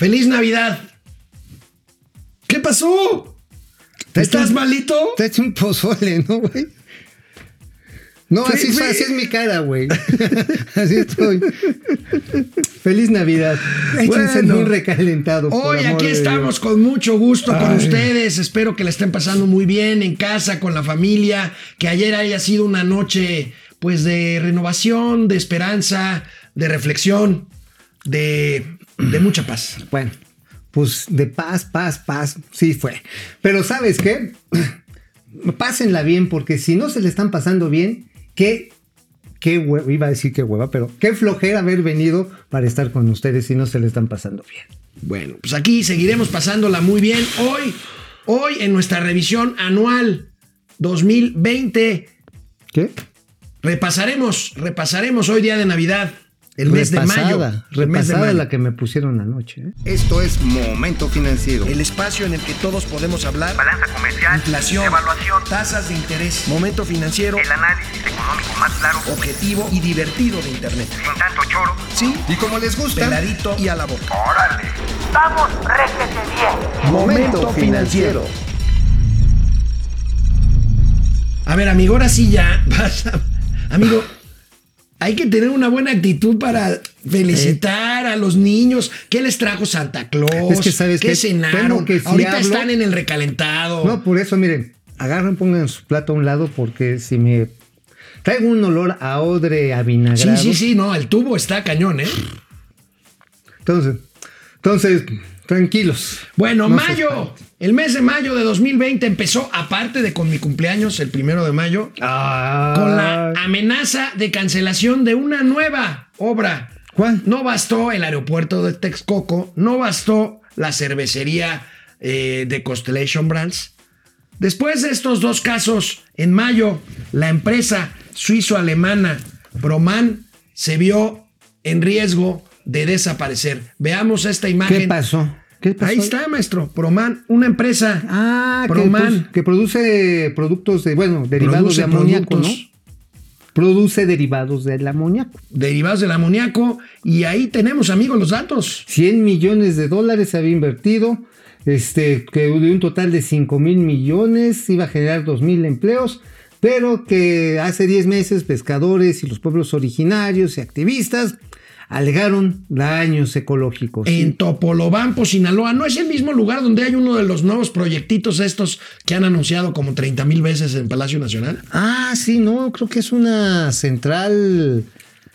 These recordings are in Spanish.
¡Feliz Navidad! ¿Qué pasó? ¿Estás malito? Te hecho un pozole, ¿no, güey? No, así, es, así es mi cara, güey. así estoy. Feliz Navidad. Échense Bueno. muy recalentado. Hoy aquí estamos con mucho gusto con ustedes. Espero que la estén pasando muy bien en casa, con la familia. Que ayer haya sido una noche, pues, de renovación, de esperanza, de reflexión, de, de mucha paz. Bueno, pues de paz, paz, paz. Sí fue. Pero ¿sabes qué? Pásenla bien, porque si no se le están pasando bien, qué, qué hueva, iba a decir qué hueva, pero qué flojera haber venido para estar con ustedes si no se le están pasando bien. Bueno, pues aquí seguiremos pasándola muy bien. Hoy, hoy en nuestra revisión anual 2020, ¿Qué? repasaremos, repasaremos hoy día de Navidad, el mes de mayo. Repasada, el mes de mayo. la que me pusieron anoche. ¿eh? Esto es Momento Financiero. El espacio en el que todos podemos hablar. Balanza comercial, Inflación, evaluación, tasas de interés, momento financiero, el análisis económico más claro, objetivo y divertido de Internet. sin tanto choro. Sí, Y como les gusta, peladito y a la boca. ¡Órale! ¡Vamos, réjete bien! Momento Financiero. A ver, amigo, ahora sí ya. vas a- amigo, hay que tener una buena actitud para felicitar a los niños. ¿Qué les trajo Santa Claus? Es que, ¿sabes ¿Qué cenaron? Que si Ahorita hablo- están en el recalentado. No, por eso, miren, agarren, pongan su plato a un lado porque si me traigo un olor a odre sí, avinagrado. sí, sí, no, el tubo está cañón, ¿eh? Entonces, entonces, tranquilos. Bueno, No mayo, el mes de mayo de 2020 empezó, aparte de con mi cumpleaños, el primero de mayo, Ah, con la amenaza de cancelación de una nueva obra. ¿Cuál? No bastó el aeropuerto de Texcoco, no bastó la cervecería eh, de Constellation Brands. Después de estos dos casos, en mayo, la empresa suizo-alemana Proman se vio en riesgo de desaparecer. Veamos esta imagen. ¿Qué pasó? ¿Qué pasó? Ahí está, maestro. Proman, una empresa. Ah, que, Proman. pues, que produce productos de, bueno, derivados Produce de amoníaco. ¿no? Produce derivados del amoníaco. Derivados del amoníaco. Y ahí tenemos, amigos, los datos. 100 millones de dólares se había invertido, este, que de un total de 5 mil millones iba a generar 2 mil empleos, pero que hace 10 meses pescadores y los pueblos originarios y activistas alegaron daños ecológicos. En Topolobampo, Sinaloa. No es el mismo lugar donde hay uno de los nuevos proyectitos estos que han anunciado como 30 mil veces en Palacio Nacional. Ah, sí, no, creo que es una central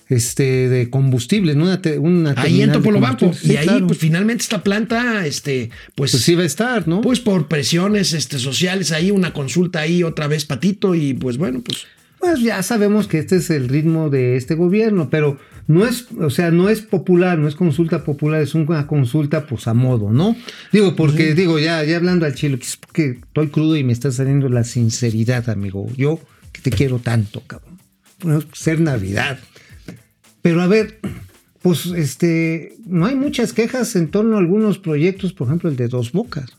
este, de combustible, ¿no? Una, te- una Ahí en Topolobampo. combustible. y Sí, ahí, claro. pues finalmente esta planta, este, pues, Pues sí va a estar, ¿no? pues por presiones este, sociales ahí, una consulta ahí otra vez patito y pues bueno, pues Pues ya sabemos que este es el ritmo de este gobierno, pero no es, o sea, no es popular, no es consulta popular, es una consulta pues a modo, ¿no? Digo, porque digo, ya, ya hablando al chile, que es porque estoy crudo y me está saliendo la sinceridad, amigo. Yo que te quiero tanto, cabrón. Bueno, ser Navidad. Pero a ver, pues este, no hay muchas quejas en torno a algunos proyectos, por ejemplo, el de Dos Bocas,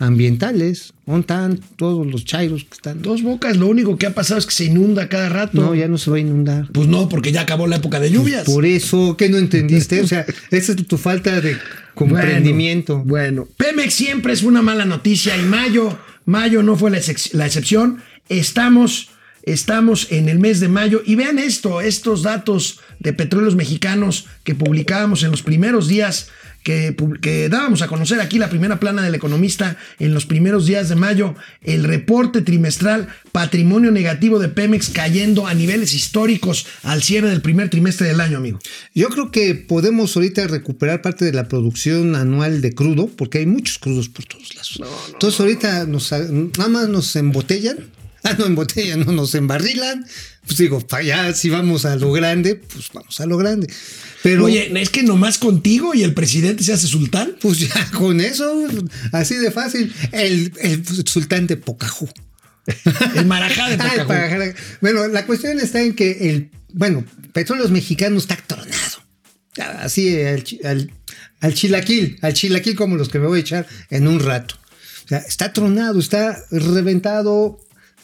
ambientales, ¿dónde están todos los chairos que están? dos bocas, lo único que ha pasado es que se inunda cada rato. No, ya no se va a inundar. Pues no, porque ya acabó la época de lluvias. Por eso, que no entendiste? O sea, esa es tu falta de comprendimiento. Bueno, Pemex siempre es una mala noticia y mayo, mayo no fue la, la excepción. Estamos, estamos en el mes de mayo y vean esto, estos datos de petróleos mexicanos que publicábamos en los primeros días. Que, dábamos a conocer aquí la primera plana del economista en los primeros días de mayo, el reporte trimestral patrimonio negativo de Pemex cayendo a niveles históricos al cierre del primer trimestre del año, amigo. Yo creo que podemos ahorita recuperar parte de la producción anual de crudo, porque hay muchos crudos por todos lados. Entonces ahorita nos, nada más nos embotellan. Ah, no embotellan, no nos embarrilan. Pues digo, para allá, si vamos a lo grande, pues vamos a lo grande. Pero Oye, es que nomás contigo y el presidente se hace sultán. pues ya con eso, así de fácil, el, el sultán de Pocahú. El marajá de Pocahú. Bueno, la cuestión está en que el, bueno, Petróleos Mexicanos está tronado. Así al, al, al chilaquil, al chilaquil como los que me voy a echar en un rato. O sea, está tronado, está reventado.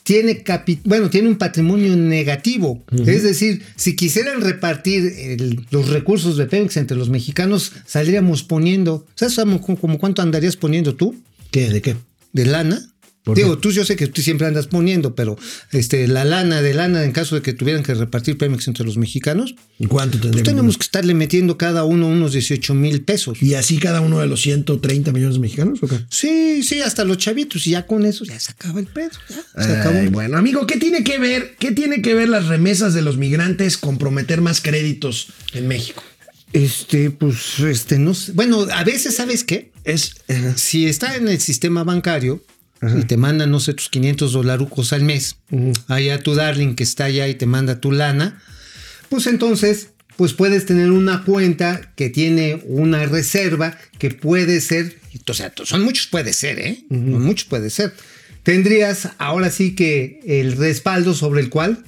Tiene capi- bueno, tiene un patrimonio negativo. Es decir, si quisieran repartir el- los recursos de Pemex entre los mexicanos, saldríamos poniendo, ¿sabes como, como cuánto andarías poniendo tú ¿Qué? ¿De qué? de lana? ¿Por Digo, tú yo sé que tú siempre andas poniendo, pero este la lana de lana en caso de que tuvieran que repartir Pemex entre los mexicanos, ¿Y ¿Cuánto pues tenemos que estarle metiendo cada uno unos 18 mil pesos. ¿Y así cada uno de los 130 millones de mexicanos o qué? Sí, sí, hasta los chavitos, y ya con eso ya se acaba el pedo. ya, se acabó. Bueno, amigo, ¿qué tiene que ver? ¿Qué tiene que ver las remesas de los migrantes con prometer más créditos en México? Este, pues, este, no sé. Bueno, a veces, ¿sabes qué? Es Si está en el sistema bancario y te mandan, no sé, tus 500 dolarucos al mes, allá tu darling que está allá y te manda tu lana, pues entonces, pues puedes tener una cuenta que tiene una reserva que puede ser, o sea, son muchos puede ser, ¿eh? Son muchos puede ser. Tendrías ahora sí que el respaldo sobre el cual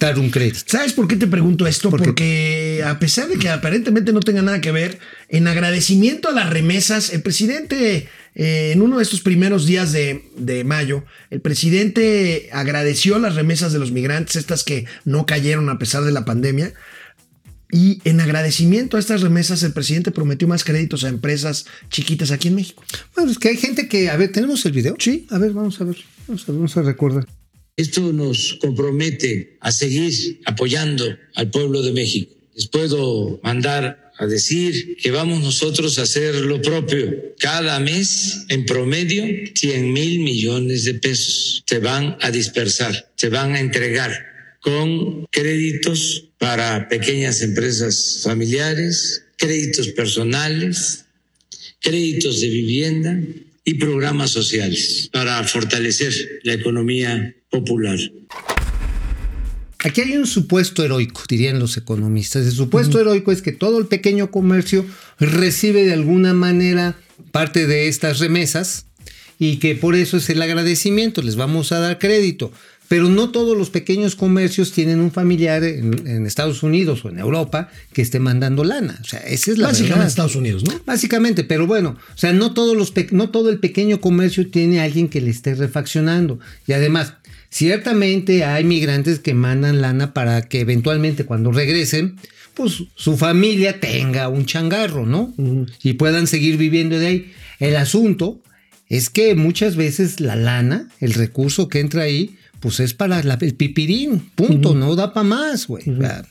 dar un crédito. ¿Sabes por qué te pregunto esto? Porque a pesar de que aparentemente no tenga nada que ver, en agradecimiento a las remesas, el presidente, eh, en uno de estos primeros días de, de mayo, el presidente agradeció las remesas de los migrantes, estas que no cayeron a pesar de la pandemia. Y en agradecimiento a estas remesas, el presidente prometió más créditos a empresas chiquitas aquí en México. Bueno, es que hay gente que, a ver, ¿tenemos el video? Sí. A ver, vamos a ver, vamos a, vamos a recordar. Esto nos compromete a seguir apoyando al pueblo de México. Les puedo mandar a decir que vamos nosotros a hacer lo propio. Cada mes, en promedio, 100 mil millones de pesos se van a dispersar, se van a entregar con créditos para pequeñas empresas familiares, créditos personales, créditos de vivienda y programas sociales para fortalecer la economía popular. Aquí hay un supuesto heroico, dirían los economistas. El supuesto heroico es que todo el pequeño comercio recibe de alguna manera parte de estas remesas y que por eso es el agradecimiento, les vamos a dar crédito. Pero no todos los pequeños comercios tienen un familiar en, en Estados Unidos o en Europa que esté mandando lana. O sea, esa es la Básicamente verdad. Estados Unidos, ¿no? Básicamente, pero bueno, o sea, no, todos los no todo el pequeño comercio tiene alguien que le esté refaccionando. Y además, ciertamente hay migrantes que mandan lana para que eventualmente cuando regresen, pues su familia tenga un changarro, ¿no? Y puedan seguir viviendo de ahí. El asunto es que muchas veces la lana, el recurso que entra ahí, pues es para la- el pipirín, punto, no da para más, güey,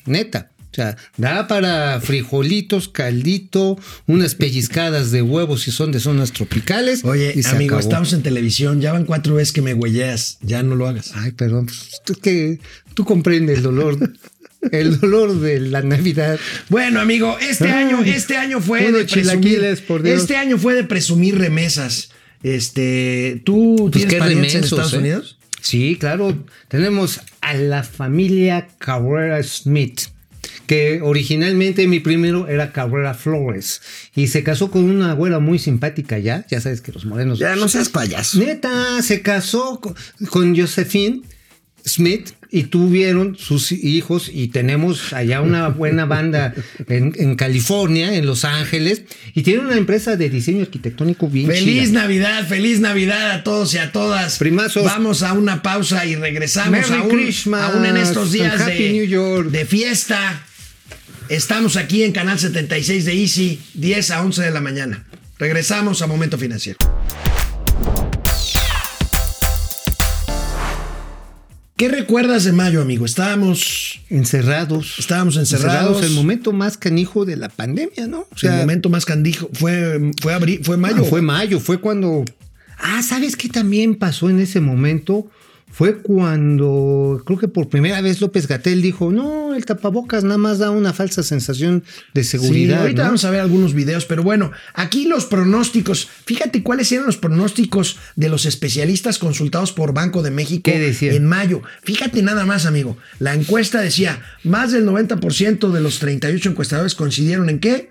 neta. O sea, da para frijolitos, caldito, unas pellizcadas de huevos si son de zonas tropicales. Oye, y se amigo, acabó. estamos en televisión, ya van cuatro veces que me huelleas, ya no lo hagas. Ay, perdón, pues, tú, que, tú comprendes el dolor, el dolor de la Navidad. Bueno, amigo, este Ay, año, este año fue de presumir, chilaquiles, por Dios. Este año fue de presumir remesas. Este, ¿tú Pues tienes qué parientes en remensos, Estados ¿eh? Unidos? Sí, claro. Tenemos a la familia Cabrera Smith, que originalmente mi primero era Cabrera Flores y se casó con una güera muy simpática ya. Ya sabes que los morenos. Ya no seas payaso. Neta, se casó con, con Josephine Smith y tuvieron sus hijos y tenemos allá una buena banda en, en California, en Los Ángeles, y tienen una empresa de diseño arquitectónico bien Feliz chida. Navidad, feliz Navidad a todos y a todas. Primazos. Vamos a una pausa y regresamos Merry Christmas aún en estos días de, New Year. de fiesta. Estamos aquí en Canal 76 de Easy, 10 a 11 de la mañana. Regresamos a Momento Financiero. ¿Qué recuerdas de mayo, amigo? Estábamos, Encerrados. estábamos encerrados. el momento más canijo de la pandemia, ¿no? O el momento más candijo. Fue, fue, abril, fue mayo. fue mayo, fue cuando. Ah, ¿sabes qué también pasó en ese momento? Fue cuando creo que por primera vez López Gatel dijo: No, el tapabocas nada más da una falsa sensación de Sí, seguridad. ahorita ¿no? vamos a ver algunos videos, pero bueno, aquí los pronósticos. Fíjate cuáles eran los pronósticos de los especialistas consultados por Banco de México en mayo. Fíjate nada más, amigo. La encuesta decía, más del 90% de los 38 encuestadores coincidieron en qué?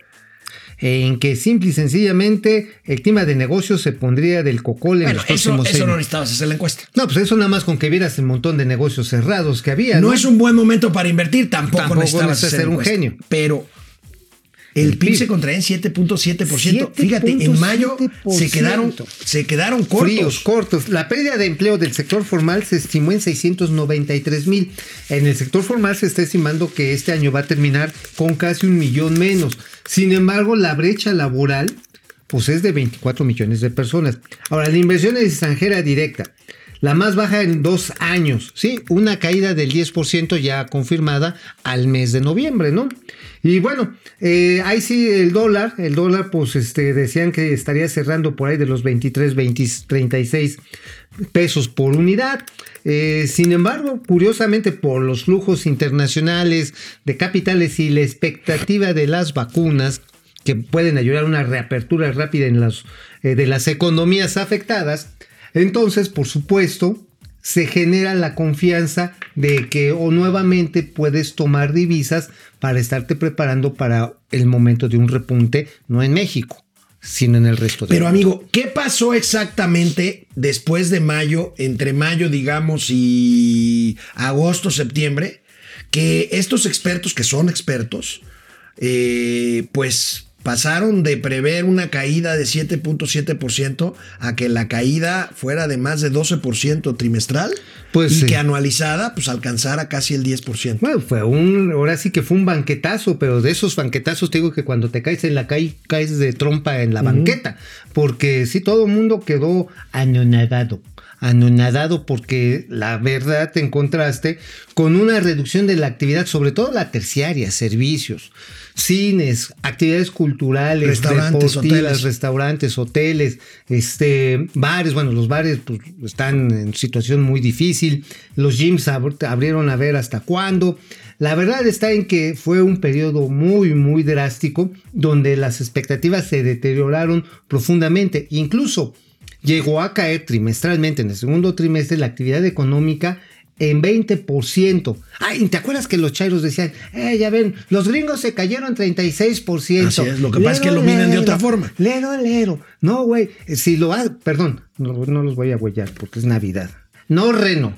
En que simple y sencillamente el clima de negocios se pondría del cocol en Bueno, los eso, próximos eso seis no meses. necesitabas hacer la encuesta. No, pues eso nada más con que vieras el montón de negocios cerrados que había. No, No, es un buen momento para invertir, tampoco, Tampoco necesitabas hacer ser un encuesta. genio. Pero El PIB se contrae en 7.7%. Fíjate, en mayo se quedaron, se quedaron cortos. Fríos, cortos. La pérdida de empleo del sector formal se estimó en 693 mil. En el sector formal se está estimando que este año va a terminar con casi un millón menos. Sin embargo, la brecha laboral pues es de 24 millones de personas. Ahora, la inversión extranjera directa, la más baja en dos años, ¿sí? Una caída del 10% ya confirmada al mes de noviembre, ¿no? Y bueno, eh, ahí sí el dólar, el dólar pues este, decían que estaría cerrando por ahí de los 23, 20, 36 pesos por unidad. Eh, sin embargo, curiosamente, por los flujos internacionales de capitales y la expectativa de las vacunas, que pueden ayudar a una reapertura rápida en las, eh, de las economías afectadas, entonces, por supuesto, se genera la confianza de que o nuevamente puedes tomar divisas para estarte preparando para el momento de un repunte, no en México, sino en el resto de Pero amigo, ¿qué pasó exactamente después de mayo, entre mayo, digamos, y agosto, septiembre? Que estos expertos, que son expertos, eh, pues pasaron de prever una caída de 7.7% a que la caída fuera de más de 12% trimestral Pues y sí. que anualizada pues alcanzara casi el 10%. Bueno, fue un, ahora sí que fue un banquetazo, pero de esos banquetazos te digo que cuando te caes en la calle, caes de trompa en la banqueta, porque sí, todo el mundo quedó anonadado, anonadado porque la verdad te encontraste con una reducción de la actividad, sobre todo la terciaria, servicios, cines, actividades culturales, Restaurantes, hoteles. restaurantes, hoteles, este, bares, bueno, los bares pues, están en situación muy difícil, los gyms ab- abrieron a ver hasta cuándo. La verdad está en que fue un periodo muy, muy drástico donde las expectativas se deterioraron profundamente. Incluso llegó a caer trimestralmente en el segundo trimestre la actividad económica en 20%. Ay, ¿te acuerdas que los chairos decían, eh, ya ven, los gringos se cayeron 36%? Así es, lo que pasa es que lo miran de otra forma. Lero, lero. No, güey, si lo ha, perdón, no, no los voy a huellar porque es Navidad. No, Reno.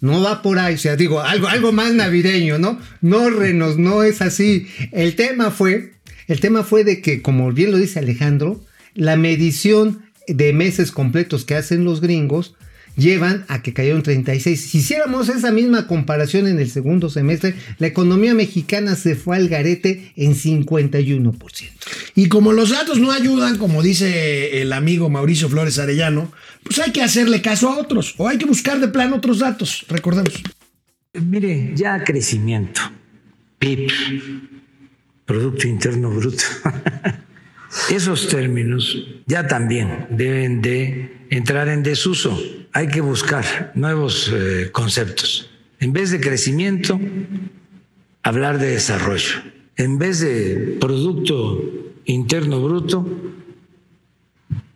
No va por ahí, o sea, digo, algo, algo más navideño, ¿no? No, Renos, no es así. El tema fue, el tema fue de que, como bien lo dice Alejandro, la medición de meses completos que hacen los gringos llevan a que cayeron 36. Si hiciéramos esa misma comparación en el segundo semestre, la economía mexicana se fue al garete en 51%. Y como los datos no ayudan, como dice el amigo Mauricio Flores Arellano, pues hay que hacerle caso a otros o hay que buscar de plano otros datos. Recordemos. Mire, ya crecimiento, PIB, Producto Interno Bruto, esos términos ya también deben de entrar en desuso. Hay que buscar nuevos eh, conceptos. En vez de crecimiento, hablar de desarrollo. En vez de Producto Interno Bruto,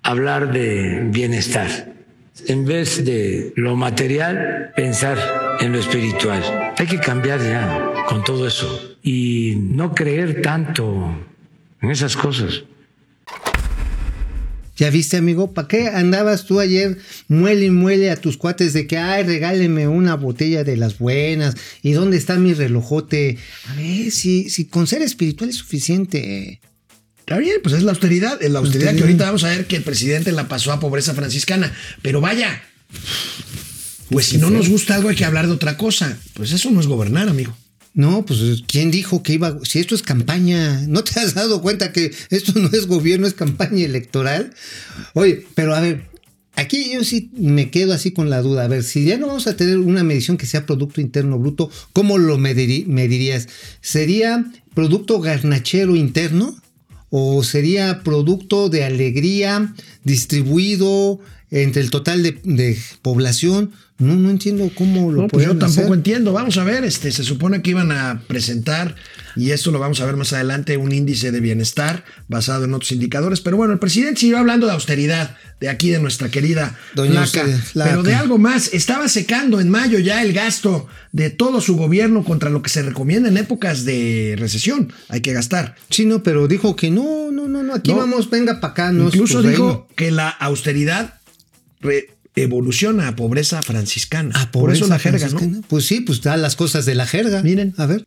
hablar de bienestar. En vez de lo material, pensar en lo espiritual. Hay que cambiar ya con todo eso y no creer tanto en esas cosas. ¿Ya viste, amigo? ¿Para qué andabas tú ayer muele y muele a tus cuates de que, ay, regáleme una botella de las buenas? ¿Y dónde está mi relojote? A ver, si, si con ser espiritual es suficiente. Está bien, pues es la austeridad, es la austeridad que ahorita vamos a ver que el presidente la pasó a pobreza franciscana. Pero vaya, pues si no nos gusta algo hay que hablar de otra cosa. Pues eso no es gobernar, amigo. No, pues ¿quién dijo que iba? Si esto es campaña, ¿no te has dado cuenta que esto no es gobierno, es campaña electoral? Oye, pero a ver, aquí yo sí me quedo así con la duda. A ver, si ya no vamos a tener una medición que sea Producto Interno Bruto, ¿cómo lo medirías? ¿Sería Producto Garnachero Interno? ¿O sería Producto de Alegría distribuido entre el total de, de población? No, no entiendo cómo lo No, pues yo tampoco hacer. entiendo. Vamos a ver, este, se supone que iban a presentar, y esto lo vamos a ver más adelante, un índice de bienestar basado en otros indicadores. Pero bueno, el presidente siguió hablando de austeridad, de aquí de nuestra querida Doña Flaca. Pero de algo más, estaba secando en mayo ya el gasto de todo su gobierno contra lo que se recomienda en épocas de recesión. Hay que gastar. Sí, no, pero dijo que no, no, no, no, aquí No. vamos, venga para acá. No Incluso dijo reino. que la austeridad evoluciona a pobreza franciscana. Ah, Por eso pobreza la jerga, ¿no? franciscana. Pues sí, pues da las cosas de la jerga. Miren. A ver.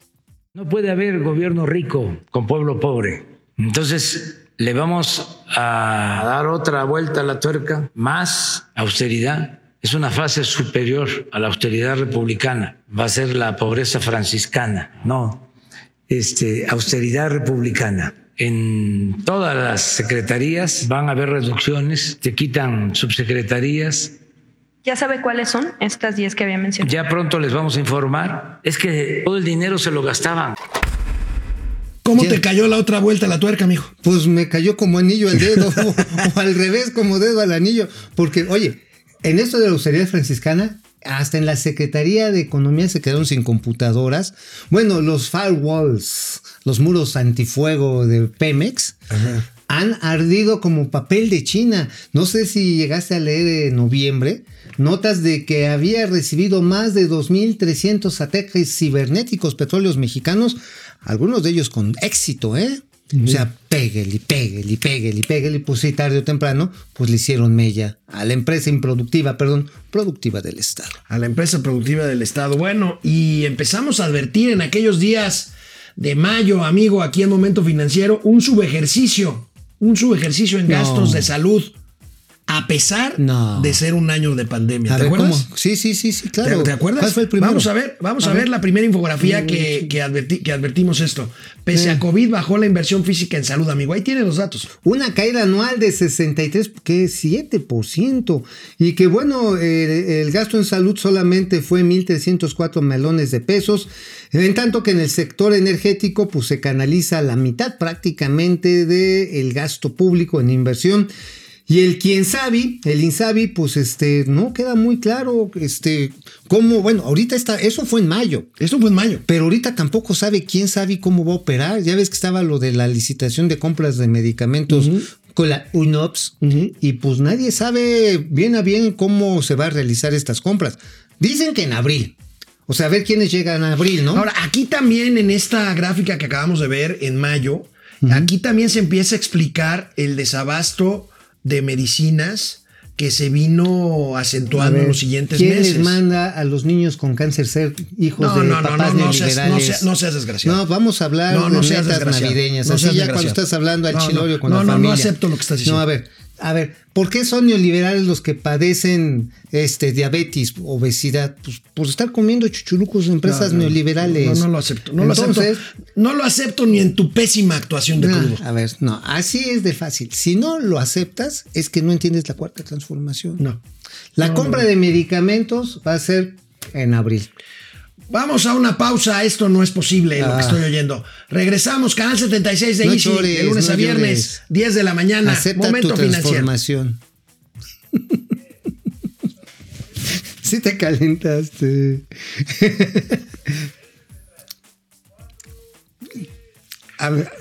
No puede haber gobierno rico con pueblo pobre. Entonces, le vamos a dar otra vuelta a la tuerca, más austeridad. Es una fase superior a la austeridad republicana. Va a ser la pobreza franciscana, no, este, austeridad republicana. En todas las secretarías van a haber reducciones, te quitan subsecretarías, ¿Ya sabe cuáles son estas 10 que había mencionado? ya pronto les vamos a informar. Es que todo el dinero se lo gastaban. ¿Cómo te cayó la otra vuelta la tuerca, mijo? Pues me cayó como anillo al dedo, o, o al revés, como dedo al anillo. Porque, oye, en esto de la austeridad franciscana, hasta en la Secretaría de Economía se quedaron sin computadoras. Bueno, los firewalls, los muros antifuego de Pemex, han ardido como papel de China. No sé si llegaste a leer en noviembre notas de que había recibido más de 2.300 ataques cibernéticos petróleos mexicanos, algunos de ellos con éxito, ¿eh? O sea, péguele, péguele, péguele, péguele, pues sí, tarde o temprano, pues le hicieron mella a la empresa improductiva, perdón, productiva del Estado. A la empresa productiva del Estado. Bueno, y empezamos a advertir en aquellos días de mayo, amigo, aquí en Momento Financiero, un subejercicio, un subejercicio en No. gastos de salud, a pesar No. de ser un año de pandemia. A ¿Te ver, acuerdas? ¿cómo? Sí, sí, sí, sí, claro. ¿Te, te acuerdas? ¿Cuál fue el primero? Vamos a ver, vamos a, ver. la primera infografía que, que, adverti- que advertimos esto. Pese a COVID bajó la inversión física en salud, amigo. Ahí tiene los datos. Una caída anual de 63, que es 7%. Y que bueno, eh, el gasto en salud solamente fue 1.304 melones de pesos. En tanto que en el sector energético, pues se canaliza la mitad prácticamente del gasto público en inversión. Y el quien sabe, el Insabi, pues este, no queda muy claro, este, cómo, bueno, ahorita está, eso fue en mayo. Esto fue en mayo. Pero ahorita tampoco sabe quién sabe cómo va a operar. Ya ves que estaba lo de la licitación de compras de medicamentos con la UNOPS y pues nadie sabe bien a bien cómo se va a realizar estas compras. Dicen que en abril. O sea, a ver quiénes llegan a abril, ¿no? Ahora, aquí también en esta gráfica que acabamos de ver en mayo, aquí también se empieza a explicar el desabasto de medicinas que se vino acentuando ver, en los siguientes ¿Quién meses. les manda a los niños con cáncer ser hijos No, de no, no, papás no, no seas- no seas- no seas desgraciado. No, vamos a hablar No, no de seas metas navideñas. No así ya cuando estás hablando al No, no, chilorio con no, la no, no familia. acepto lo que estás diciendo. No, a ver, a ver, ¿por qué son neoliberales los que padecen este diabetes, obesidad? Pues por estar comiendo chuchulucos de empresas No, no, neoliberales. No, no lo acepto. No lo Entonces, acepto. No lo acepto ni en tu pésima actuación de no, crudo. a ver, no, así es de fácil. Si no lo aceptas, es que no entiendes la cuarta transformación. No. La compra de medicamentos va a ser en abril. Vamos a una pausa. Esto no es posible, lo Ah. que estoy oyendo. Regresamos, canal 76 de No Easy, llores, de lunes no a viernes, llores. 10 de la mañana. Acepta Momento tu financiero. transformación. sí te calentaste. a ver,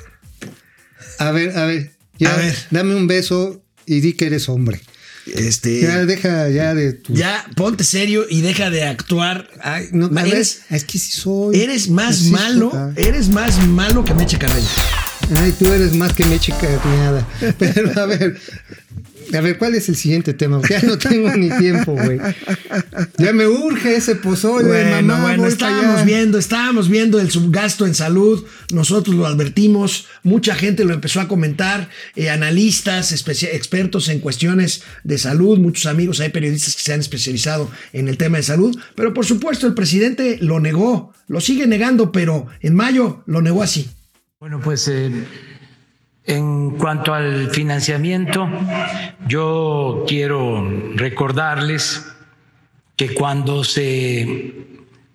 a ver, a ver. Ya, A ver. Dame un beso y di que eres hombre. Este, Ya deja ya de tu. ya ponte serio y deja de actuar. Ay, no, a ver, eres, es que sí soy. eres más malo, soy. eres más malo que Meche Carreño. Ay, tú eres más que meche carneada. Pero a ver, a ver, ¿cuál es el siguiente tema? Ya no tengo ni tiempo, güey. Ya me urge ese pozole, Bueno, mamá. bueno, estábamos viendo, estábamos viendo el subgasto en salud. Nosotros lo advertimos, mucha gente lo empezó a comentar, eh, analistas, expertos en cuestiones de salud, muchos amigos, hay periodistas que se han especializado en el tema de salud, pero por supuesto el presidente lo negó, lo sigue negando, pero en mayo lo negó así. Bueno, pues eh, en cuanto al financiamiento, yo quiero recordarles que cuando se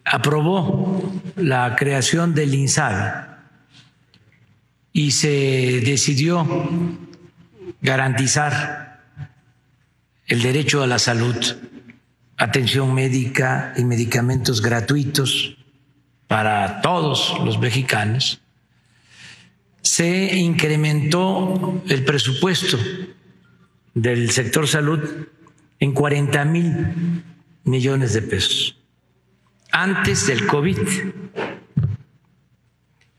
aprobó la creación del INSABI y se decidió garantizar el derecho a la salud, atención médica y medicamentos gratuitos para todos los mexicanos, se incrementó el presupuesto del sector salud en 40 mil millones de pesos antes del COVID.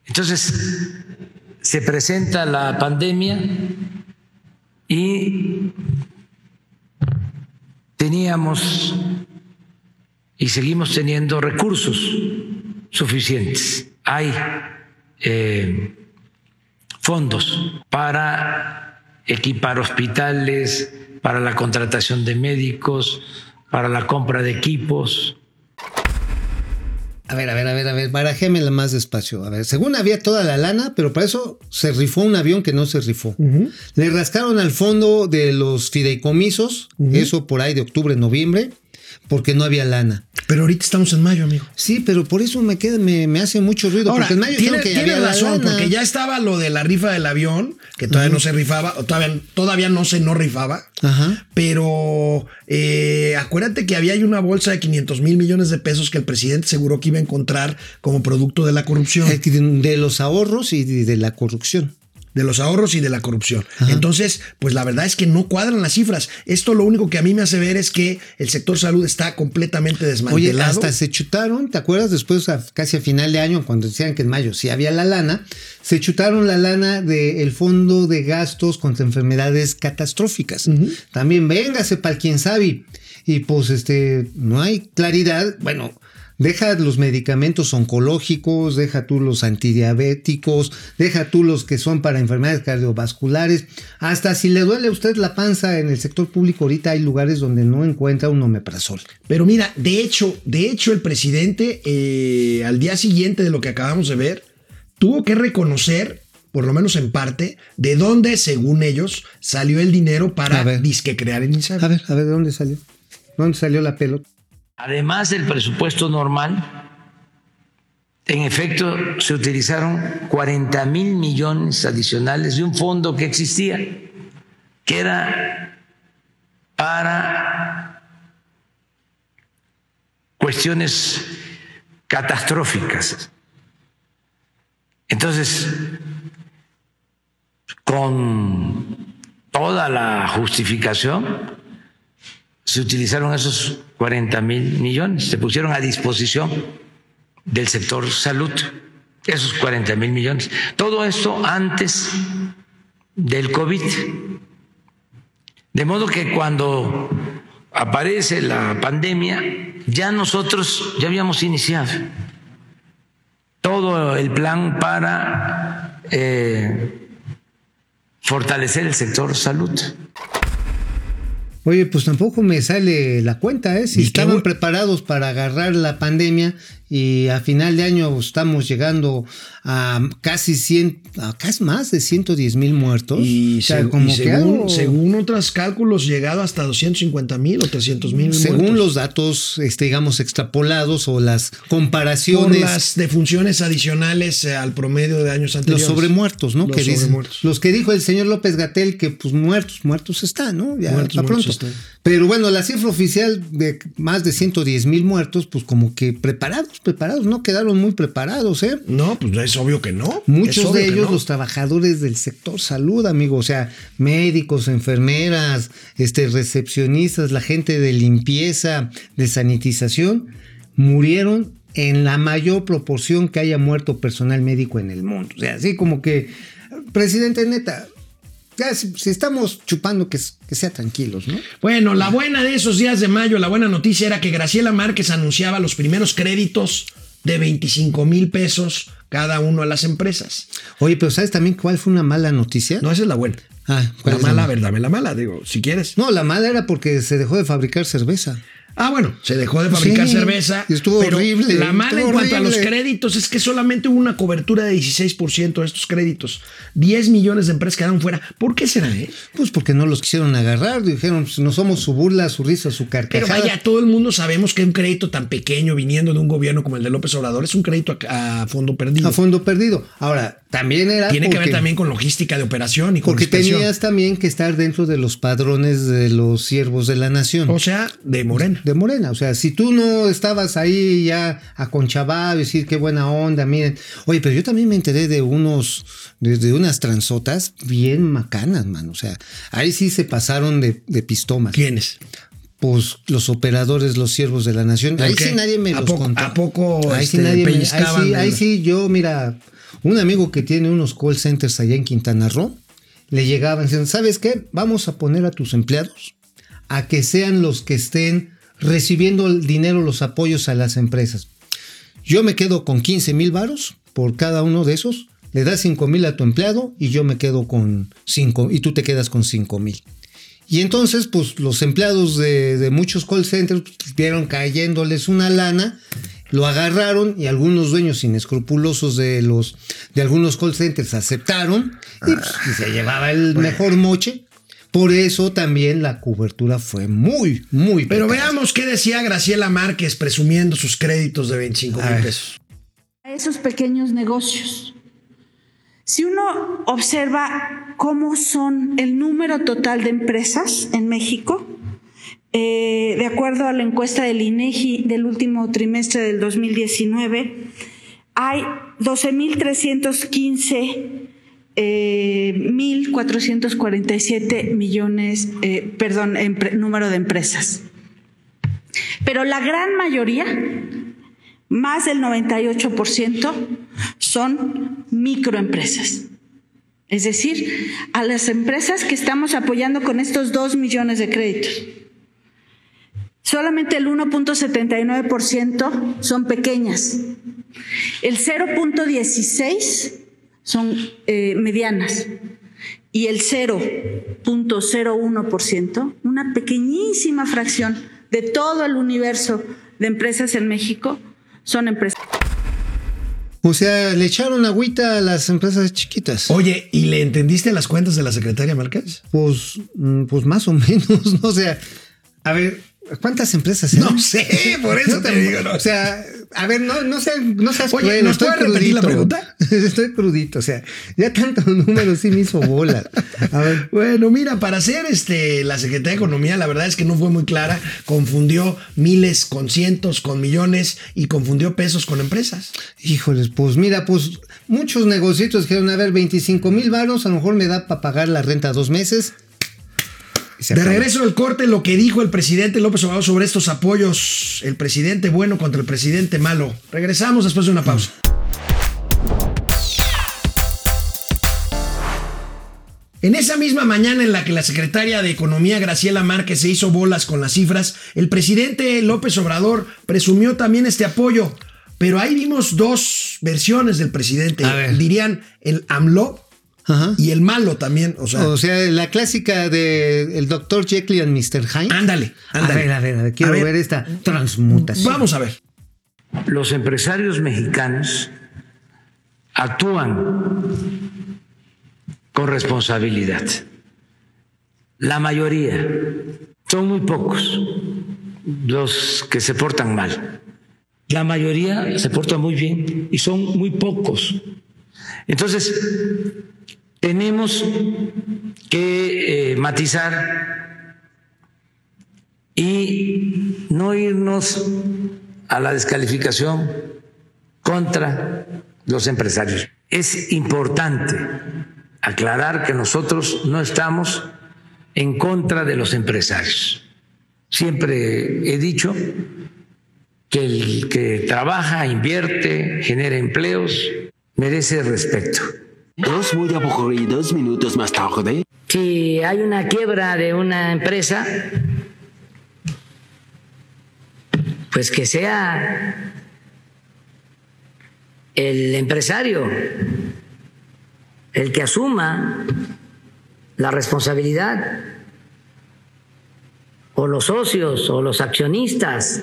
Entonces, se presenta la pandemia y teníamos y seguimos teniendo recursos suficientes. Hay eh, fondos para equipar hospitales, para la contratación de médicos, para la compra de equipos. A ver, a ver, a ver, a ver, barajémela más despacio. A ver, según había toda la lana, pero para eso se rifó un avión que no se rifó. Le rascaron al fondo de los fideicomisos, eso por ahí de octubre, noviembre, porque no había lana. Pero ahorita estamos en mayo, amigo. Sí, pero por eso me queda, me, me hace mucho ruido. Ahora, porque en mayo tiene, que tiene había razón, porque ya estaba lo de la rifa del avión, que todavía no se rifaba, todavía, todavía no se no rifaba. Ajá. Pero eh, acuérdate que había una bolsa de 500 mil millones de pesos que el presidente aseguró que iba a encontrar como producto de la corrupción. Eh, De los ahorros y de la corrupción. De los ahorros y de la corrupción. Entonces, pues la verdad es que no cuadran las cifras. Esto lo único que a mí me hace ver es que el sector salud está completamente Oye, desmantelado. hasta se chutaron, ¿te acuerdas? Después, a- casi a final de año, cuando decían que en mayo sí había la lana, se chutaron la lana del Fondo de Gastos contra Enfermedades Catastróficas. También véngase para quien sabe. Y pues, este, no hay claridad. Bueno, deja los medicamentos oncológicos, deja tú los antidiabéticos, deja tú los que son para enfermedades cardiovasculares. Hasta si le duele a usted la panza en el sector público, ahorita hay lugares donde no encuentra un omeprazol. Pero mira, de hecho, de hecho, el presidente, eh, al día siguiente de lo que acabamos de ver, tuvo que reconocer, por lo menos en parte, de dónde, según ellos, salió el dinero para disque crear el INSABI. A ver, a ver, ¿de dónde salió? ¿Dónde salió la pelota? Además del presupuesto normal, en efecto se utilizaron 40 mil millones adicionales de un fondo que existía, que era para cuestiones catastróficas. Entonces, con toda la justificación, se utilizaron esos 40 mil millones, se pusieron a disposición del sector salud, esos 40 mil millones. Todo esto antes del COVID. De modo que cuando aparece la pandemia, ya nosotros ya habíamos iniciado todo el plan para eh, fortalecer el sector salud. Oye, pues tampoco me sale la cuenta, ¿eh? Si ¿Y qué estaban preparados para agarrar la pandemia y a final de año estamos llegando a casi 100, a casi más de 110 mil muertos. Y, O sea, se- como y que según, según otros cálculos, llegado hasta 250 mil o 300 mil. según los datos, este, digamos, extrapolados o las por comparaciones. las defunciones adicionales eh, al promedio de años Los anteriores. sobremuertos, ¿no? Los que dicen, sobremuertos. los que dijo el señor López Gatel que pues muertos, muertos están, ¿no? Ya Muertos, pa' muertos. Pero bueno, la cifra oficial de más de 110 mil muertos, pues como que preparados, preparados, no quedaron muy preparados, ¿eh? No, pues es obvio que no. Muchos de ellos, no. los trabajadores del sector salud, amigo, o sea, médicos, enfermeras, este, recepcionistas, la gente de limpieza, de sanitización, murieron en la mayor proporción que haya muerto personal médico en el mundo. O sea, así como que, presidente, neta, si, si estamos chupando, que, que sea tranquilos, ¿no? Bueno, la buena de esos días de mayo, la buena noticia era que Graciela Márquez anunciaba los primeros créditos de 25 mil pesos cada uno a las empresas. Oye, pero ¿sabes también cuál fue una mala noticia? No, esa es la buena. Ah, ¿cuál La es la mala, a mala? ver, dame la mala, digo, si quieres. No, la mala era porque se dejó de fabricar cerveza. Ah, bueno, se dejó de fabricar Sí, cerveza. estuvo pero horrible, La mala en cuanto a los créditos es que solamente hubo una cobertura de 16% de estos créditos. 10 millones de empresas quedaron fuera. ¿Por qué será, eh? Pues porque no los quisieron agarrar, dijeron, pues, no somos su burla, su risa, su Pero carcajada. vaya, todo el mundo sabemos que un crédito tan pequeño viniendo de un gobierno como el de López Obrador es un crédito a, a fondo perdido. a fondo perdido. Ahora, también era Tiene que ver también con logística de operación y con porque inspección. tenías también que estar dentro de los padrones de los siervos de la nación. O sea, de Morena. de Morena, o sea, si tú no estabas ahí ya aconchabado, decir qué buena onda, miren. Oye, pero yo también me enteré de unos, de, de unas transotas bien macanas, man. O sea, ahí sí se pasaron de, de pistomas. ¿Quiénes? Pues los operadores, los siervos de la nación. ¿Por Ahí qué? sí nadie me ¿A los poco- contó. a poco, ahí sí este, nadie me, ahí sí, ahí sí, yo, mira, un amigo que tiene unos call centers allá en Quintana Roo, le llegaban diciendo, ¿sabes qué? Vamos a poner a tus empleados a que sean los que estén recibiendo el dinero, los apoyos a las empresas. Yo me quedo con 15 mil varos por cada uno de esos le das 5 mil a tu empleado y yo me quedo con 5 y tú te quedas con 5 mil. Y entonces, pues los empleados de, de muchos call centers pues, vieron cayéndoles una lana, lo agarraron y algunos dueños inescrupulosos de los de algunos call centers aceptaron y, pues, y se llevaba el mejor moche. Por eso también la cobertura fue muy, muy Pero precaria. veamos qué decía Graciela Márquez presumiendo sus créditos de 25 A mil pesos. a esos pequeños negocios. Si uno observa cómo son el número total de empresas en México, eh, de acuerdo a la encuesta del INEGI del último trimestre del 2019, hay 12.315 eh, 1.447 millones, eh, perdón, número de empresas. Pero la gran mayoría, más del 98%, son microempresas. Es decir, a las empresas que estamos apoyando con estos 2 millones de créditos. Solamente el 1.79% son pequeñas. El 0.16 son eh, medianas y el 0.01%, una pequeñísima fracción de todo el universo de empresas en México, son empresas. O sea, le echaron agüita a las empresas chiquitas. Oye, ¿y le entendiste las cuentas de la secretaria Márquez? Pues, mm, pues más o menos, ¿no? O sea, a ver, ¿cuántas empresas eran? No sé, por eso te digo, no. O sea, a ver, no, no, seas, no seas Oye, cruel, ¿nos estoy puedes repetir la pregunta? Estoy crudito, o sea, ya tanto número sí me hizo bola. A ver, Bueno, mira, para hacer este, la Secretaría de Economía, la verdad es que no fue muy clara. Confundió miles con cientos, con millones y confundió pesos con empresas. híjoles, pues mira, pues muchos negocios dijeron, a ver, 25 mil varos, a lo mejor me da para pagar la renta dos meses. De regreso del corte, lo que dijo el presidente López Obrador sobre estos apoyos, el presidente bueno contra el presidente malo. Regresamos después de una pausa. En esa misma mañana en la que la secretaria de Economía Graciela Márquez se hizo bolas con las cifras, el presidente López Obrador presumió también este apoyo. Pero ahí vimos dos versiones del presidente. Dirían el AMLO Ajá. y el malo también. O sea, O sea, la clásica de el Dr. Jekyll and Mr. Hyde. ándale, A ándale. ver, a ver, a ver, quiero A ver. ver esta transmutación. Vamos a ver. los empresarios mexicanos actúan con responsabilidad. La mayoría, son muy pocos los que se portan mal. La mayoría se porta muy bien y son muy pocos. Entonces, tenemos que eh, matizar y no irnos a la descalificación contra los empresarios. Es importante aclarar que nosotros no estamos en contra de los empresarios. Siempre he dicho que el que trabaja, invierte, genera empleos, merece respeto. Dos muy aburridos minutos más tarde. Si hay una quiebra de una empresa, pues que sea el empresario el que asuma la responsabilidad, o los socios, o los accionistas.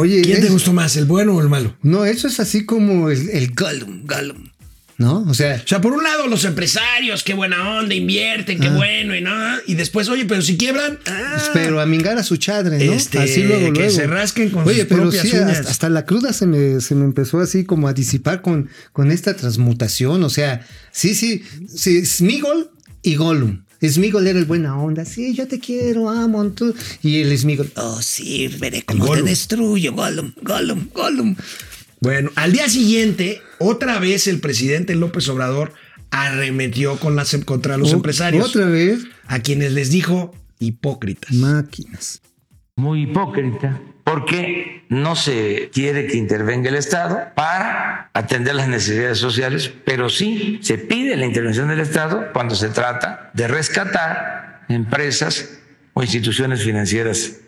Oye, ¿Quién te gustó más, el bueno o el malo? No, eso es así como el, el Gollum, Gollum. ¿No? O sea, O sea, por un lado, los empresarios, qué buena onda, invierten, qué bueno y nada. Y después, oye, pero si quiebran, ah, pero a mingar a su chadre, ¿no? Este, así luego, que luego. se rasquen con Oye, sus pero propias sí, uñas. hasta, hasta la cruda se me, se me empezó así como a disipar con, con esta transmutación. O sea, sí, sí, sí, Smigol y Gollum. Smigol era el buena onda, sí, yo te quiero, amo. tú. Y el Smigol, oh, sí, veré cómo te destruyo, Gollum, Gollum, Gollum. Bueno, al día siguiente, otra vez el presidente López Obrador arremetió con las, contra los O- empresarios, Otra vez, a quienes les dijo hipócritas. máquinas. Muy hipócrita porque no se quiere que intervenga el Estado para atender las necesidades sociales, pero sí se pide la intervención del Estado cuando se trata de rescatar empresas o instituciones financieras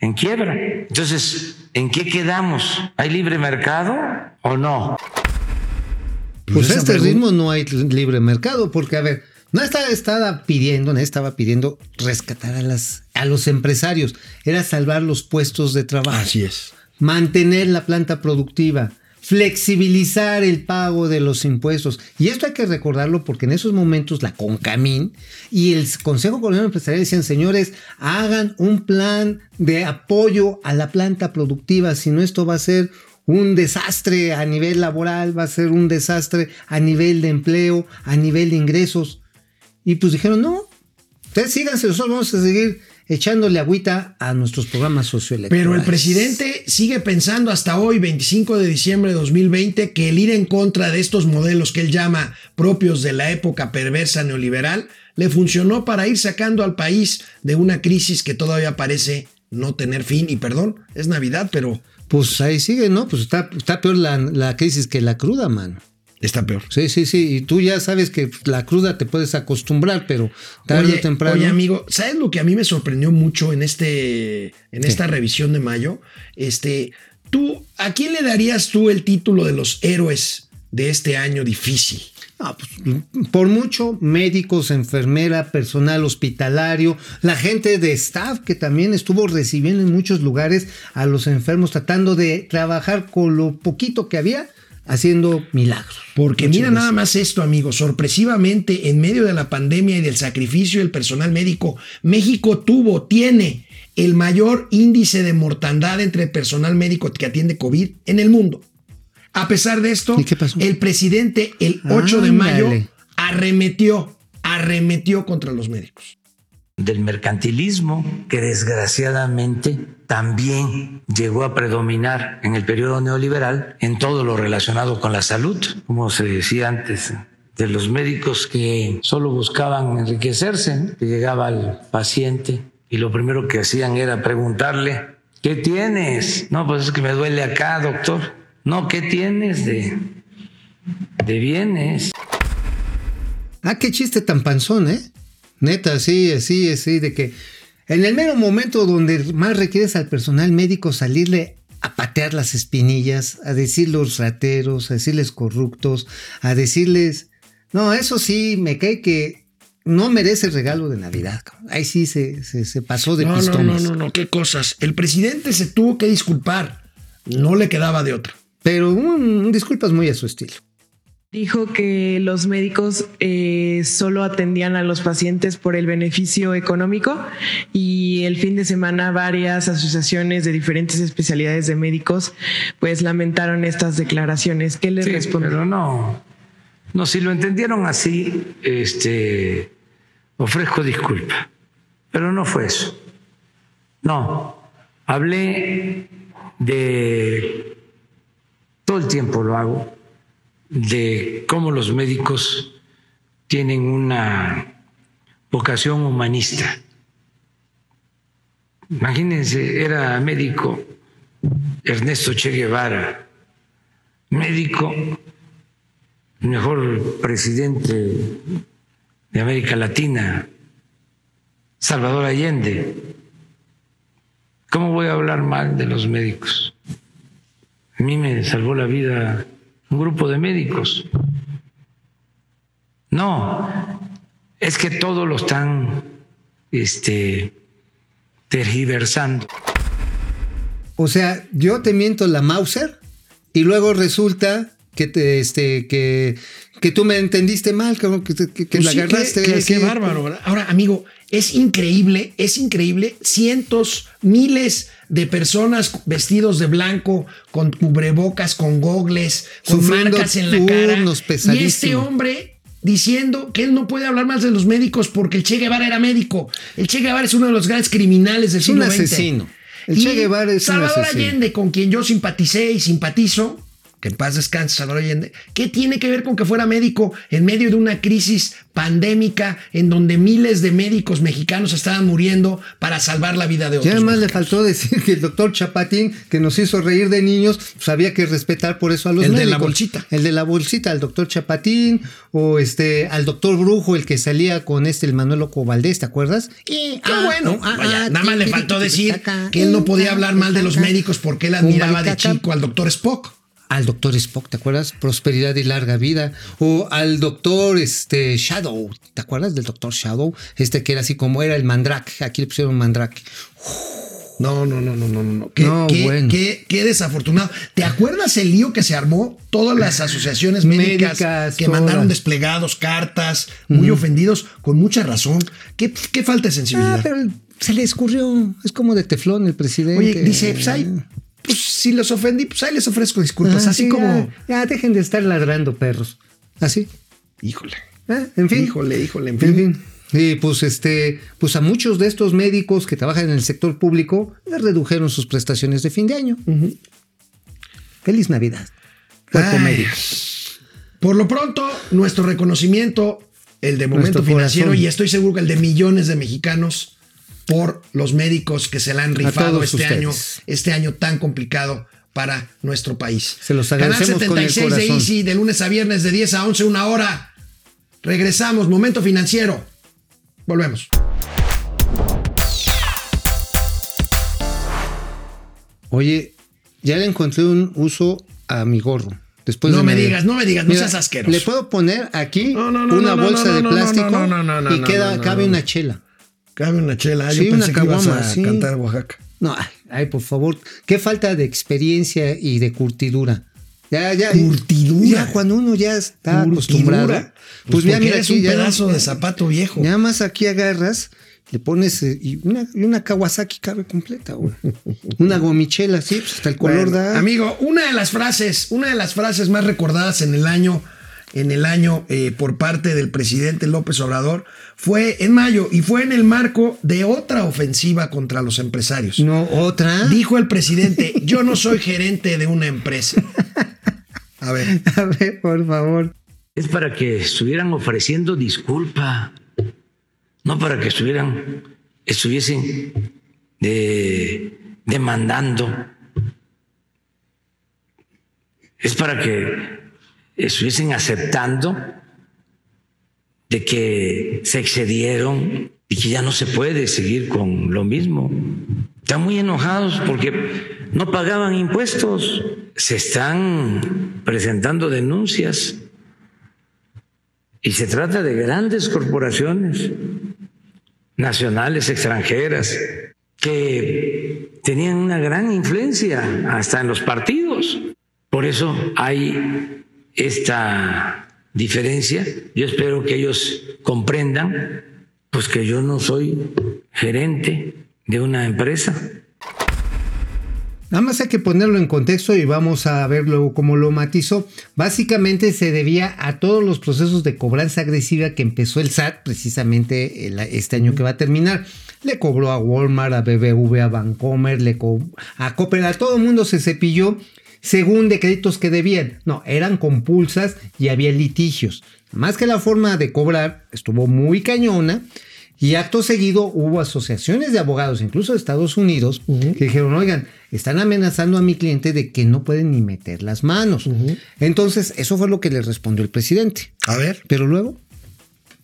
en quiebra. Entonces, ¿en qué quedamos? ¿Hay libre mercado o no? Pues a este ritmo no hay libre mercado, porque a ver, no estaba, estaba pidiendo, no estaba pidiendo rescatar a, las, a los empresarios, era salvar los puestos de trabajo. Así es. mantener la planta productiva, flexibilizar el pago de los impuestos. Y esto hay que recordarlo porque en esos momentos la CONCAMIN y el Consejo Colonial Empresarial decían, señores, hagan un plan de apoyo a la planta productiva, si no esto va a ser un desastre a nivel laboral, va a ser un desastre a nivel de empleo, a nivel de ingresos. Y pues dijeron, no, ustedes síganse, nosotros vamos a seguir echándole agüita a nuestros programas socioelectorales. Pero el presidente sigue pensando hasta hoy, 25 de diciembre de 2020, que el ir en contra de estos modelos que él llama propios de la época perversa neoliberal le funcionó para ir sacando al país de una crisis que todavía parece no tener fin. Y perdón, es Navidad, pero Pues ahí sigue, ¿no? Pues está, está peor la, la crisis que la cruda, mano. Está peor. Sí, sí, sí. Y tú ya sabes que la cruda te puedes acostumbrar, pero tarde Oye, o temprano. oye, amigo, ¿sabes lo que a mí me sorprendió mucho en este en esta revisión de mayo? Este, tú, ¿a quién le darías tú el título de los héroes de este año difícil? No, pues, por mucho, médicos, enfermera, personal hospitalario, la gente de staff que también estuvo recibiendo en muchos lugares a los enfermos, tratando de trabajar con lo poquito que había, haciendo milagros. Porque Muchas mira gracias. nada más esto, amigo. Sorpresivamente, en medio de la pandemia y del sacrificio del personal médico, México tuvo, tiene el mayor índice de mortandad entre el personal médico que atiende COVID en el mundo. A pesar de esto, ¿Y qué pasó? el presidente el 8 de mayo arremetió, arremetió contra los médicos. del mercantilismo que desgraciadamente también llegó a predominar en el periodo neoliberal en todo lo relacionado con la salud, como se decía antes, de los médicos que solo buscaban enriquecerse, que llegaba al paciente y lo primero que hacían era preguntarle, ¿qué tienes? No, pues es que me duele acá, doctor. No, ¿qué tienes de, de bienes? Ah, qué chiste tan panzón, ¿eh? Neta, sí, así, así, de que en el mero momento donde más requieres al personal médico salirle a patear las espinillas, a decir los rateros, a decirles corruptos, a decirles... No, eso sí, me cae que no merece el regalo de Navidad. Ahí sí se, se, se pasó de No, no, no, pistones. no, no, qué cosas. El presidente se tuvo que disculpar. No le quedaba de otra. Pero un, un disculpas muy a su estilo. Dijo que los médicos eh, solo atendían a los pacientes por el beneficio económico y el fin de semana varias asociaciones de diferentes especialidades de médicos pues lamentaron estas declaraciones. ¿Qué les Sí, respondió? Pero no, no, si lo entendieron así, este, ofrezco disculpa. Pero no fue eso. No, hablé de, todo el tiempo lo hago, de cómo los médicos tienen una vocación humanista. Imagínense, era médico Ernesto Che Guevara, médico, mejor presidente de América Latina, Salvador Allende. ¿Cómo voy a hablar mal de los médicos? A mí me salvó la vida un grupo de médicos. No, es que todo lo están este, tergiversando. O sea, yo te miento la Mauser y luego resulta que te, este, que, que tú me entendiste mal, cabrón, que, que, que Pues la sí, qué- agarraste. qué, bárbaro, ¿verdad? Ahora, amigo, es increíble, es increíble. Cientos, miles de personas vestidos de blanco, con cubrebocas, con gogles, con Sufriendo marcas en la cara. Y este hombre diciendo que él no puede hablar más de los médicos porque el Che Guevara era médico. El Che Guevara es uno de los grandes criminales del Es un siglo XX. asesino. El Y Che Guevara es un Salvador asesino. Allende, con quien yo simpaticé y simpatizo, que en paz descanse Salvador Allende, ¿qué tiene que ver con que fuera médico en medio de una crisis pandémica en donde miles de médicos mexicanos estaban muriendo para salvar la vida de Y otros? además le mexicanos? faltó decir que el doctor Chapatín, que nos hizo reír de niños, pues había que respetar por eso a los El de la médicos. bolsita. El de la bolsita, al doctor Chapatín, o este, al doctor Brujo, el que salía con este, el Manuel Loco Valdés, ¿te acuerdas? Y, Qué ah, bueno. ah, Vaya, ah, nada más le faltó decir que él no podía hablar mal de los médicos porque él admiraba de chico al doctor Spock. Al doctor Spock, ¿te acuerdas? Prosperidad y larga vida. O al doctor este, Shadow, ¿te acuerdas del doctor Shadow? Este que era así como era el Mandrake, aquí le pusieron Mandrake. No, no, no, no, no, no. Qué, No, qué- bueno. qué- qué desafortunado. ¿Te acuerdas el lío que se armó? Todas las asociaciones médicas, Médicas, que todas. mandaron desplegados, cartas, muy ofendidos, con mucha razón. ¿Qué, falta de sensibilidad? Ah, pero se le escurrió. Es como de teflón el presidente. Oye, dice, pues ahí, pues si los ofendí, pues ahí les ofrezco disculpas. Ah, así sí, como. Ya, ya dejen de estar ladrando, perros. Así. Híjole. Ah, en fin. Híjole, híjole, en fin. En fin. Y pues este, pues a muchos de estos médicos que trabajan en el sector público les redujeron sus prestaciones de fin de año. Feliz Navidad. Ay. Por lo pronto, nuestro reconocimiento, el de momento Nuestro financiero, corazón. y estoy seguro que el de millones de mexicanos por los médicos que se la han rifado este ustedes. año, este año tan complicado para nuestro país. Se los Canal agradecemos con el 76 de. Easy, de lunes a viernes, de 10 a 11, una hora. Regresamos, momento financiero. Volvemos. Oye, ya le encontré un uso a mi gorro. Después No de me digas, no me digas, no seas asqueroso. Le puedo poner aquí una bolsa de plástico y queda, cabe una chela. Cabe una chela. Sí, Yo una pensé que ibas a sí. cantar Oaxaca. No, ay, por favor, qué falta de experiencia y de curtidura. Ya, ya. Curtidura. Ya cuando uno ya está Curtidura. acostumbrado. Pues, Pues, ya mira aquí un ya- pedazo de zapato viejo. Nada más aquí agarras, le pones eh, y una, y una Kawasaki cabe completa, güey. Una gomichela, sí, pues hasta el color Bueno, da. Amigo, una de las frases, una de las frases más recordadas en el año, en el año eh, por parte del presidente López Obrador fue en mayo y fue en el marco de otra ofensiva contra los empresarios. No, otra. Dijo el presidente, yo no soy gerente de una empresa. A ver, A ver, por favor. Es para que estuvieran ofreciendo disculpa, no para que estuvieran, estuviesen eh, demandando. Es para que estuviesen aceptando de que se excedieron y que ya no se puede seguir con lo mismo. Están muy enojados porque no pagaban impuestos. Se están presentando denuncias y se trata de grandes corporaciones nacionales, extranjeras, que tenían una gran influencia hasta en los partidos. Por eso hay esta diferencia. Yo espero que ellos comprendan pues que yo no soy gerente de una empresa. Nada más hay que ponerlo en contexto y vamos a ver luego cómo lo matizó. Básicamente se debía a todos los procesos de cobranza agresiva que empezó el SAT precisamente este año que va a terminar. Le cobró a Walmart, a BBV, a Bancomer, le a Coppel, a todo el mundo se cepilló según de créditos que debían. No, eran compulsas y había litigios. Más que la forma de cobrar estuvo muy cañona. Y acto seguido hubo asociaciones de abogados, incluso de Estados Unidos, que dijeron, oigan, están amenazando a mi cliente de que no pueden ni meter las manos. Entonces, eso fue lo que le respondió el presidente. a ver. Pero luego,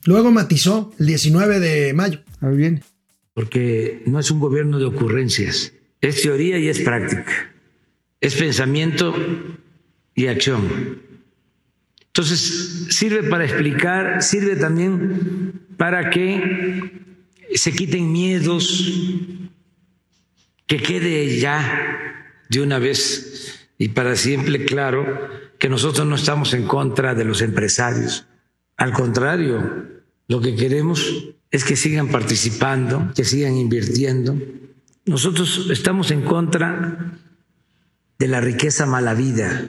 Luego matizó el 19 de mayo. a ver bien. porque no es un gobierno de ocurrencias, es teoría y es práctica, es pensamiento y acción. Entonces, sirve para explicar, sirve también para que se quiten miedos, que quede ya de una vez y para siempre claro que nosotros no estamos en contra de los empresarios. Al contrario, lo que queremos es que sigan participando, que sigan invirtiendo. Nosotros estamos en contra de la riqueza mala vida.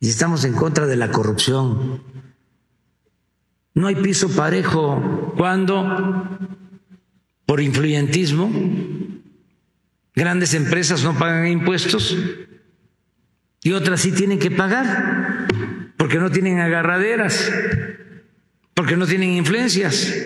Y estamos en contra de la corrupción. No hay piso parejo. Cuando por influyentismo. Grandes empresas no pagan impuestos. Y otras sí tienen que pagar porque no tienen agarraderas, porque no tienen influencias.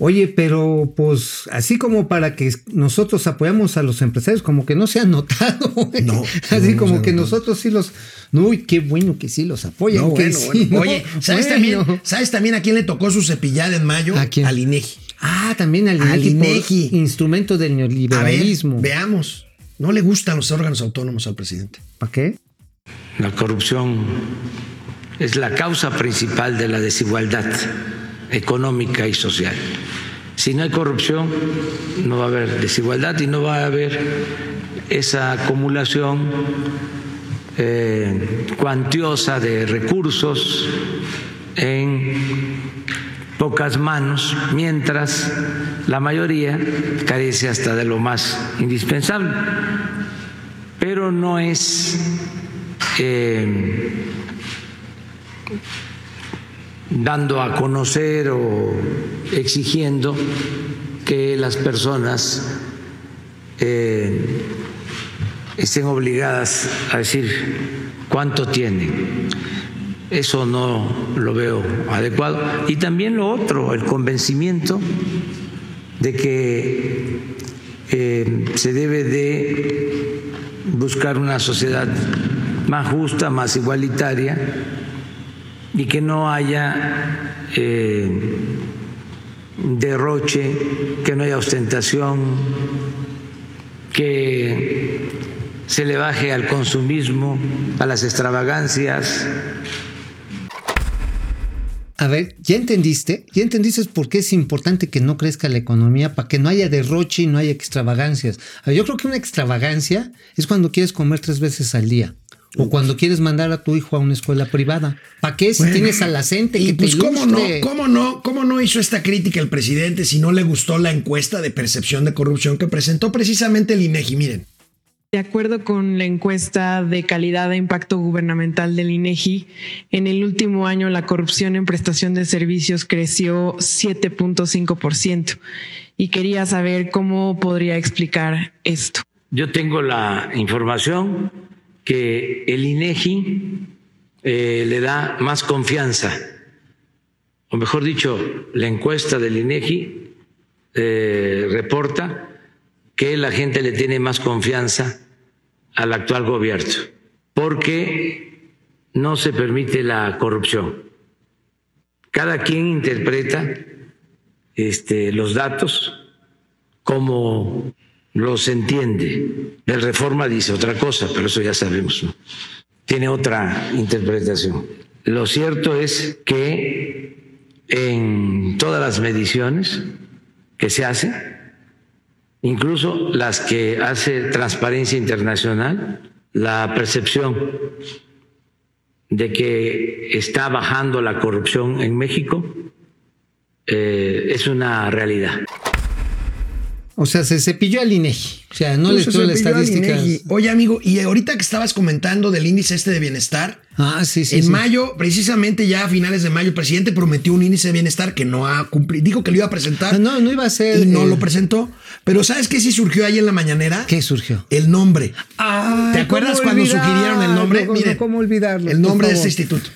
Oye, pero pues así como para que nosotros apoyamos a los empresarios, como que no se ha notado. güey. No, así no, como que notado. nosotros sí los... Uy, qué bueno que sí los apoyan. No, bueno, sí, bueno. ¿no? Oye, ¿sabes, Bueno. También, ¿sabes también a quién le tocó su cepillada en mayo? ¿A quién? Al INEGI. Ah, también al Al INEGI, instrumento del A ver, neoliberalismo. veamos. No le gustan los órganos autónomos al presidente. ¿Para qué? La corrupción es la causa principal de la desigualdad económica y social. Si no hay corrupción, no va a haber desigualdad y no va a haber esa acumulación eh, cuantiosa de recursos en pocas manos, mientras la mayoría carece hasta de lo más indispensable. Pero no es eh, dando a conocer o exigiendo que las personas eh, estén obligadas a decir cuánto tienen. Eso no lo veo adecuado. Y también lo otro, el convencimiento de que eh, se debe de buscar una sociedad más justa, más igualitaria y que no haya eh, derroche, que no haya ostentación, que se le baje al consumismo, a las extravagancias. A ver, ¿ya entendiste? ¿Ya entendiste por qué es importante que no crezca la economía? Para que no haya derroche y no haya extravagancias. A ver, yo creo que una extravagancia es cuando quieres comer tres veces al día. O cuando quieres mandar a tu hijo a una escuela privada. ¿Para qué si Bueno, tienes a la gente y que pues te cómo no, cómo no, cómo no hizo esta crítica el presidente si no le gustó la encuesta de percepción de corrupción que presentó precisamente el INEGI. Miren, De acuerdo con la encuesta de calidad de impacto gubernamental del INEGI, en el último año la corrupción en prestación de servicios creció 7.5% y quería saber cómo podría explicar esto. Yo tengo la información que el INEGI eh, le da más confianza, o mejor dicho, la encuesta del INEGI eh, reporta que la gente le tiene más confianza al actual gobierno, porque no se permite la corrupción. Cada quien interpreta este, los datos como los entiende. El Reforma dice otra cosa, pero eso ya sabemos. Tiene otra interpretación. Lo cierto es que en todas las mediciones que se hacen, incluso las que hace Transparencia Internacional, la percepción de que está bajando la corrupción en México eh, es una realidad. O sea, se cepilló al INEGI. O sea, no le dio la estadística. Oye, amigo, y ahorita que estabas comentando del índice este de bienestar, Ah, sí, sí. en sí. mayo, precisamente ya a finales de mayo, el presidente prometió un índice de bienestar que no ha cumplido. Dijo que lo iba a presentar. Ah, no, no iba a ser. y no eh, lo presentó. Pero ¿sabes qué sí surgió ahí en la mañanera? ¿Qué surgió? El nombre. Ay, ¿Te acuerdas ¿cómo cuando olvidar? sugirieron el nombre? ¿Cómo, Miren, ¿Cómo olvidarlo? el nombre de este instituto.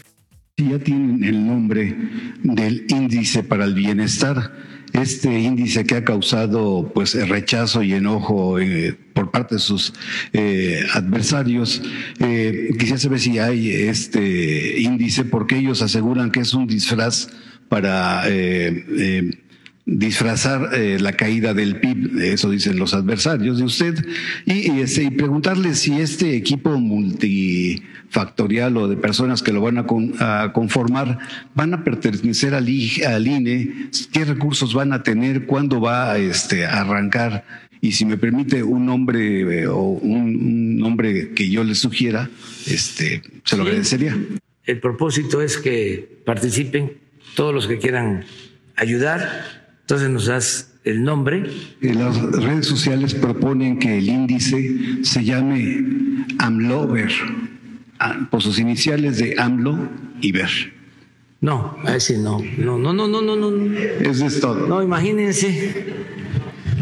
Ya tienen el nombre del índice para el bienestar. Este índice que ha causado pues rechazo y enojo eh, por parte de sus eh, adversarios. Eh, quisiera saber si hay este índice porque ellos aseguran que es un disfraz para eh, eh, disfrazar eh, la caída del PIB, eso dicen los adversarios de usted, y, y, este, y preguntarle si este equipo multifactorial o de personas que lo van a, con- a conformar van a pertenecer al, I- al INE, qué recursos van a tener, cuándo va este, a arrancar. Y si me permite un nombre eh, o un, un nombre que yo le sugiera, este, se lo Sí. agradecería. El propósito es que participen todos los que quieran ayudar. Entonces nos das el nombre. Las redes sociales proponen que el índice se llame AMLOVER, ah, por sus iniciales de AMLO y VER. No, ese no. No, no, no, no, no, no. no. Eso es todo. No, imagínense.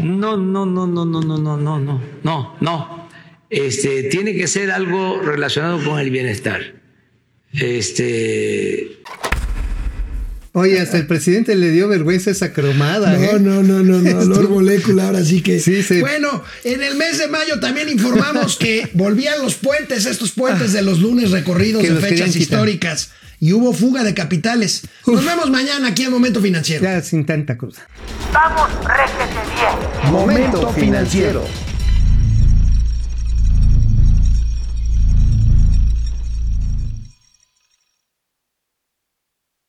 No, no, no, no, no, no, no, no, no, no, no. Este, tiene que ser algo relacionado con el bienestar. Este, Oye, hasta el presidente le dio vergüenza esa cromada. No, ¿eh? no, no, no, no, Lord Molécula, ahora sí que. Sí, sí. Bueno, en el mes de mayo también informamos que volvían los puentes, estos puentes de los lunes recorridos Que de fechas quitar. históricas. Y hubo fuga de capitales. Nos vemos mañana aquí en Momento Financiero. Ya sin tanta cosa. Vamos, réjete bien. Momento financiero.